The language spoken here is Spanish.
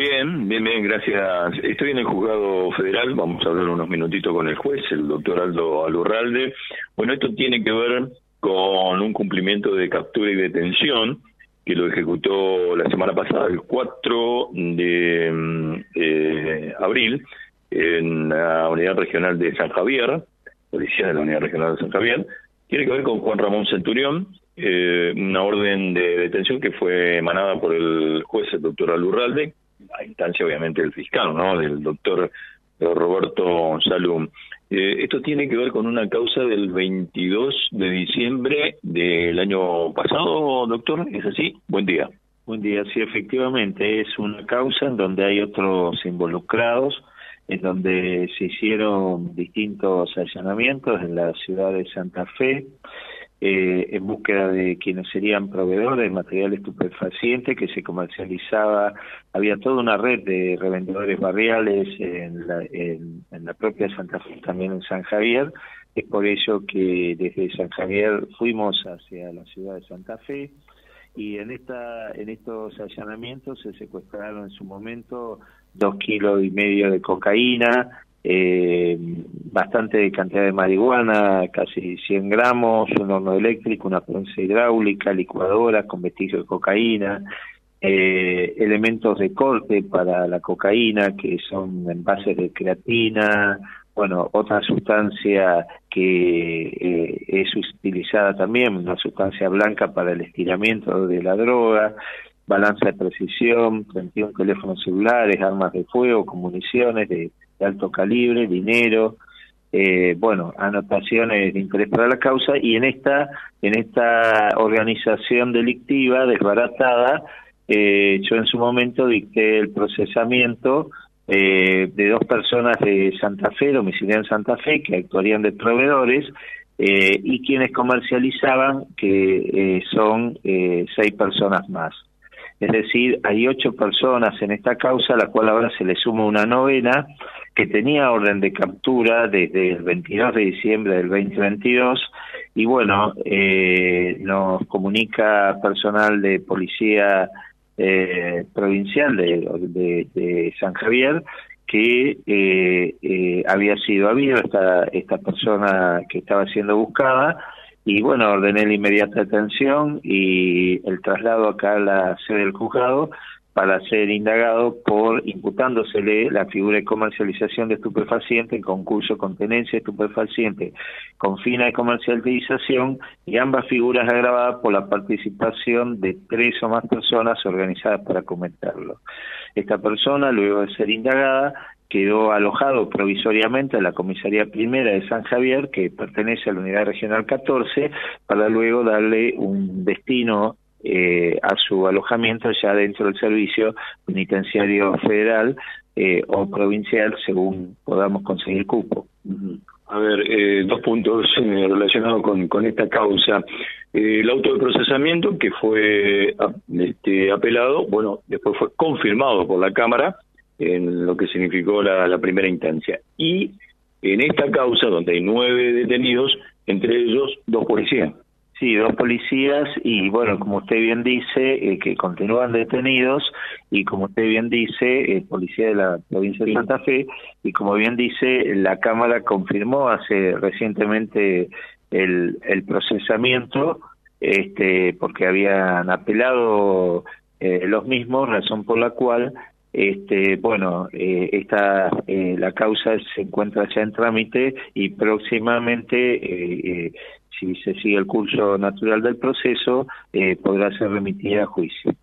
Bien, bien, bien, gracias. Estoy en el juzgado federal, vamos a hablar unos minutitos con el juez, el doctor Aldo Alurralde. Bueno, esto tiene que ver con un cumplimiento de captura y detención que lo ejecutó la semana pasada, el 4 de mm, eh, abril, en la unidad regional de San Javier, policía de la unidad regional de San Javier, tiene que ver con Juan Ramón Centurión, eh, una orden de detención que fue emanada por el juez, el doctor Alurralde, a instancia obviamente del fiscal, ¿no? Del doctor Roberto Salum. Eh, esto tiene que ver con una causa del 22 de diciembre del año pasado, doctor, ¿es así? Buen día. Buen día, sí, efectivamente, es una causa en donde hay otros involucrados, en donde se hicieron distintos allanamientos en la ciudad de Santa Fe, eh, en búsqueda de quienes serían proveedores de material estupefaciente que se comercializaba. Había toda una red de revendedores barriales en la, en, la propia Santa Fe, también en San Javier. Es por ello que desde San Javier fuimos hacia la ciudad de Santa Fe y en esta en estos allanamientos se secuestraron en su momento dos kilos y medio de cocaína, eh, bastante cantidad de marihuana, casi 100 gramos, un horno eléctrico, una prensa hidráulica, licuadora con vestigios de cocaína, eh, elementos de corte para la cocaína que son envases de creatina, bueno, otra sustancia que eh, es utilizada también, una sustancia blanca para el estiramiento de la droga, balanza de precisión, 21 teléfonos celulares, armas de fuego, municiones de de alto calibre, dinero, eh, bueno, anotaciones de interés para la causa y en esta en esta organización delictiva desbaratada eh, yo en su momento dicté el procesamiento eh, de dos personas de Santa Fe, domiciliadas en Santa Fe, que actuarían de proveedores eh, y quienes comercializaban, que eh, son eh, seis personas más. Es decir, hay ocho personas en esta causa, a la cual ahora se le suma una novena, que tenía orden de captura desde el 22 de diciembre del 2022 y bueno, eh, nos comunica personal de policía eh, provincial de, de, San Javier que eh, eh, había sido habido esta, esta persona que estaba siendo buscada y bueno, ordené la inmediata detención y el traslado acá a la sede del juzgado para ser indagado por imputándosele la figura de comercialización de estupefacientes, concurso con tenencia de estupefaciente con fina de comercialización y ambas figuras agravadas por la participación de tres o más personas organizadas para cometerlo. Esta persona, luego de ser indagada, quedó alojado provisoriamente en la comisaría primera de San Javier, que pertenece a la unidad regional 14, para luego darle un destino eh, a su alojamiento ya dentro del servicio penitenciario federal eh, o provincial según podamos conseguir cupo. A ver, eh, dos puntos eh, relacionados con, con esta causa. Eh, el auto de procesamiento que fue este, apelado, bueno, después fue confirmado por la Cámara en lo que significó la, la primera instancia. Y en esta causa, donde hay nueve detenidos, entre ellos dos policías. Sí, dos policías y bueno, como usted bien dice, eh, que continúan detenidos y como usted bien dice, el policía de la provincia de Santa Fe y como bien dice, la Cámara confirmó hace recientemente el, el procesamiento este porque habían apelado eh, los mismos, razón por la cual este bueno eh, esta eh, la causa se encuentra ya en trámite y próximamente eh, eh si se sigue el curso natural del proceso, eh, podrá ser remitida a juicio.